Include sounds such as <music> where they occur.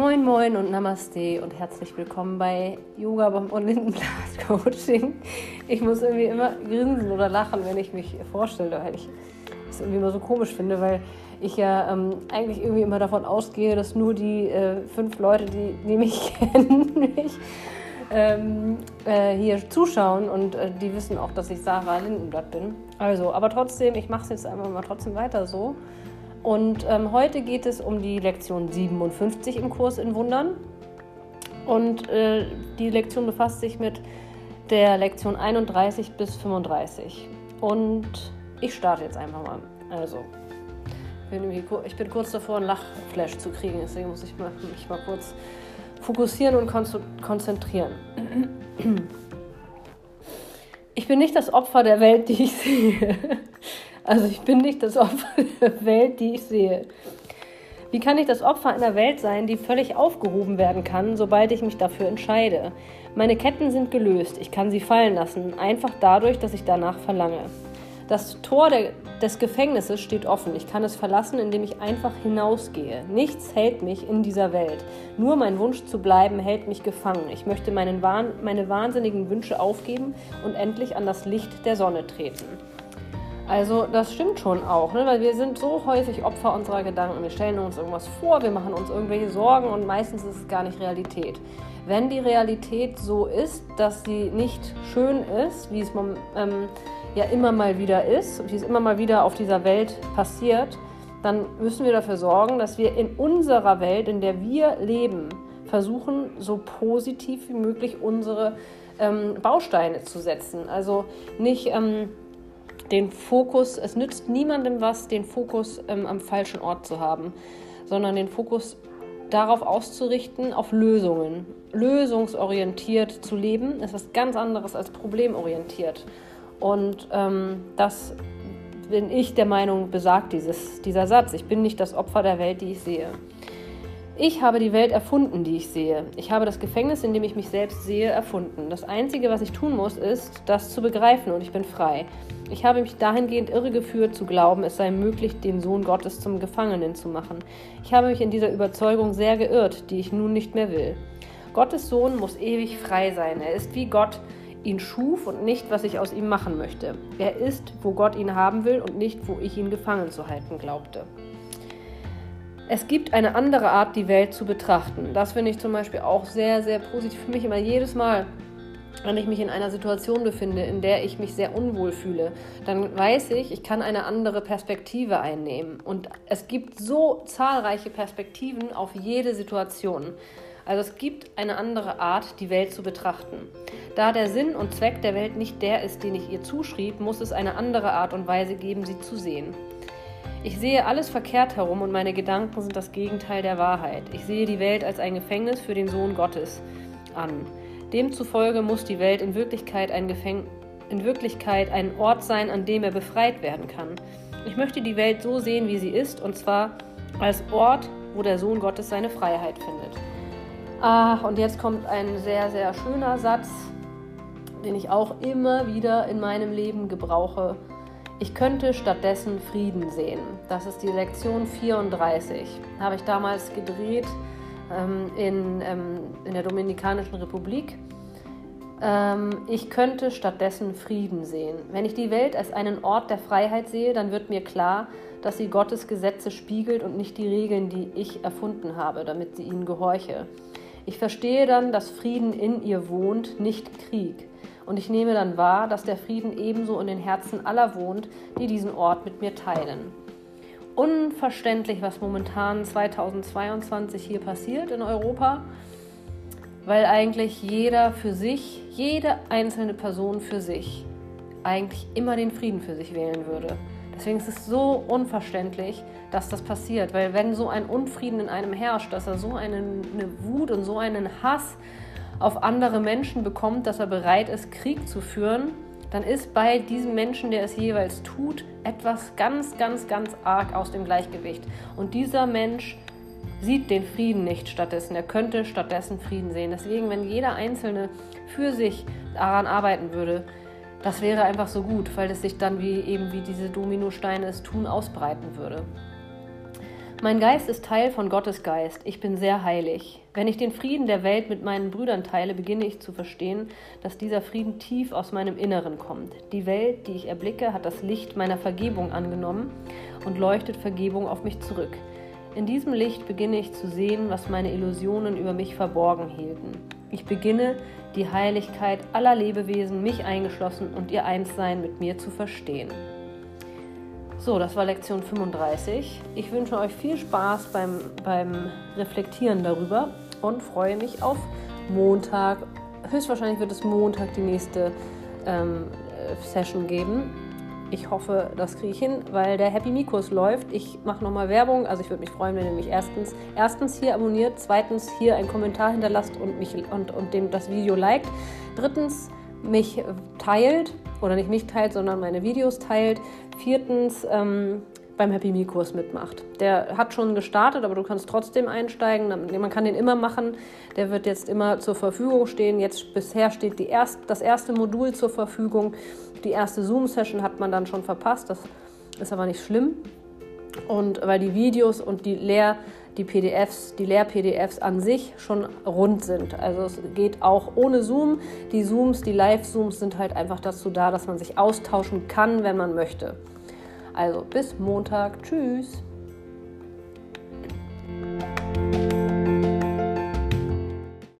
Moin Moin und Namaste und herzlich willkommen bei Yoga und Lindenblatt Coaching. Ich muss irgendwie immer grinsen oder lachen, wenn ich mich vorstelle, weil ich das irgendwie immer so komisch finde, weil ich ja ähm, eigentlich irgendwie immer davon ausgehe, dass nur die äh, fünf Leute, die, die mich <laughs> kennen, mich ähm, äh, hier zuschauen und äh, die wissen auch, dass ich Sarah Lindenblatt bin. Also, aber trotzdem, ich mache es jetzt einfach mal trotzdem weiter so. Und ähm, heute geht es um die Lektion 57 im Kurs in Wundern. Und äh, die Lektion befasst sich mit der Lektion 31 bis 35. Und ich starte jetzt einfach mal. Also, ich bin kurz davor, einen Lachflash zu kriegen, deswegen muss ich mich mal kurz fokussieren und konzentrieren. Ich bin nicht das Opfer der Welt, die ich sehe. Also ich bin nicht das Opfer <laughs> der Welt, die ich sehe. Wie kann ich das Opfer einer Welt sein, die völlig aufgehoben werden kann, sobald ich mich dafür entscheide? Meine Ketten sind gelöst, ich kann sie fallen lassen, einfach dadurch, dass ich danach verlange. Das Tor der, des Gefängnisses steht offen, ich kann es verlassen, indem ich einfach hinausgehe. Nichts hält mich in dieser Welt. Nur mein Wunsch zu bleiben hält mich gefangen. Ich möchte meinen meine wahnsinnigen Wünsche aufgeben und endlich an das Licht der Sonne treten. Also das stimmt schon auch, ne? weil wir sind so häufig Opfer unserer Gedanken. Wir stellen uns irgendwas vor, wir machen uns irgendwelche Sorgen und meistens ist es gar nicht Realität. Wenn die Realität so ist, dass sie nicht schön ist, wie es ähm, ja immer mal wieder ist, wie es immer mal wieder auf dieser Welt passiert, dann müssen wir dafür sorgen, dass wir in unserer Welt, in der wir leben, versuchen, so positiv wie möglich unsere ähm, Bausteine zu setzen. Also nicht... Ähm, den Fokus, es nützt niemandem was, den Fokus ähm, am falschen Ort zu haben, sondern den Fokus darauf auszurichten, auf Lösungen. Lösungsorientiert zu leben ist was ganz anderes als problemorientiert. Und ähm, das bin ich der Meinung, besagt dieses, dieser Satz. Ich bin nicht das Opfer der Welt, die ich sehe. Ich habe die Welt erfunden, die ich sehe. Ich habe das Gefängnis, in dem ich mich selbst sehe, erfunden. Das Einzige, was ich tun muss, ist, das zu begreifen und ich bin frei. Ich habe mich dahingehend irregeführt zu glauben, es sei möglich, den Sohn Gottes zum Gefangenen zu machen. Ich habe mich in dieser Überzeugung sehr geirrt, die ich nun nicht mehr will. Gottes Sohn muss ewig frei sein. Er ist wie Gott ihn schuf und nicht, was ich aus ihm machen möchte. Er ist, wo Gott ihn haben will und nicht, wo ich ihn gefangen zu halten glaubte. Es gibt eine andere Art, die Welt zu betrachten. Das finde ich zum Beispiel auch sehr, sehr positiv für mich immer jedes Mal. Wenn ich mich in einer Situation befinde, in der ich mich sehr unwohl fühle, dann weiß ich, ich kann eine andere Perspektive einnehmen. Und es gibt so zahlreiche Perspektiven auf jede Situation. Also es gibt eine andere Art, die Welt zu betrachten. Da der Sinn und Zweck der Welt nicht der ist, den ich ihr zuschrieb, muss es eine andere Art und Weise geben, sie zu sehen. Ich sehe alles verkehrt herum und meine Gedanken sind das Gegenteil der Wahrheit. Ich sehe die Welt als ein Gefängnis für den Sohn Gottes an. Demzufolge muss die Welt in Wirklichkeit ein, Gefäng in Wirklichkeit ein Ort sein, an dem er befreit werden kann. Ich möchte die Welt so sehen, wie sie ist, und zwar als Ort, wo der Sohn Gottes seine Freiheit findet. Ah, und jetzt kommt ein sehr, sehr schöner Satz, den ich auch immer wieder in meinem Leben gebrauche. Ich könnte stattdessen Frieden sehen. Das ist die Lektion 34. Habe ich damals gedreht ähm, in, ähm, in der Dominikanischen Republik. Ähm, ich könnte stattdessen Frieden sehen. Wenn ich die Welt als einen Ort der Freiheit sehe, dann wird mir klar, dass sie Gottes Gesetze spiegelt und nicht die Regeln, die ich erfunden habe, damit sie ihnen gehorche. Ich verstehe dann, dass Frieden in ihr wohnt, nicht Krieg. Und ich nehme dann wahr, dass der Frieden ebenso in den Herzen aller wohnt, die diesen Ort mit mir teilen. Unverständlich, was momentan 2022 hier passiert in Europa, weil eigentlich jeder für sich, jede einzelne Person für sich, eigentlich immer den Frieden für sich wählen würde. Deswegen ist es so unverständlich, dass das passiert, weil wenn so ein Unfrieden in einem herrscht, dass er so eine, eine Wut und so einen Hass auf andere Menschen bekommt, dass er bereit ist, Krieg zu führen, dann ist bei diesem Menschen, der es jeweils tut, etwas ganz, ganz, ganz arg aus dem Gleichgewicht. Und dieser Mensch sieht den Frieden nicht stattdessen. Er könnte stattdessen Frieden sehen. Deswegen, wenn jeder Einzelne für sich daran arbeiten würde, das wäre einfach so gut, weil es sich dann wie eben wie diese Dominosteine es tun ausbreiten würde. Mein Geist ist Teil von Gottes Geist. Ich bin sehr heilig. Wenn ich den Frieden der Welt mit meinen Brüdern teile, beginne ich zu verstehen, dass dieser Frieden tief aus meinem Inneren kommt. Die Welt, die ich erblicke, hat das Licht meiner Vergebung angenommen und leuchtet Vergebung auf mich zurück. In diesem Licht beginne ich zu sehen, was meine Illusionen über mich verborgen hielten. Ich beginne, die Heiligkeit aller Lebewesen, mich eingeschlossen und ihr Einssein mit mir zu verstehen. So, das war Lektion 35. Ich wünsche euch viel Spaß beim, beim Reflektieren darüber und freue mich auf Montag. Höchstwahrscheinlich wird es Montag die nächste ähm, Session geben. Ich hoffe, das kriege ich hin, weil der Happy Me-Kurs läuft. Ich mache nochmal Werbung. Also ich würde mich freuen, wenn ihr mich erstens, erstens hier abonniert, zweitens hier einen Kommentar hinterlasst und, mich, und, und dem das Video liked. Drittens mich teilt oder nicht mich teilt, sondern meine Videos teilt. Viertens ähm, beim Happy Me Kurs mitmacht. Der hat schon gestartet, aber du kannst trotzdem einsteigen. Man kann den immer machen. Der wird jetzt immer zur Verfügung stehen. Jetzt bisher steht die erst, das erste Modul zur Verfügung. Die erste Zoom-Session hat man dann schon verpasst. Das ist aber nicht schlimm. Und weil die Videos und die Lehr- die PDFs, die Lehr-PDFs an sich schon rund sind. Also es geht auch ohne Zoom. Die Zooms, die Live-Zooms sind halt einfach dazu da, dass man sich austauschen kann, wenn man möchte. Also bis Montag. Tschüss.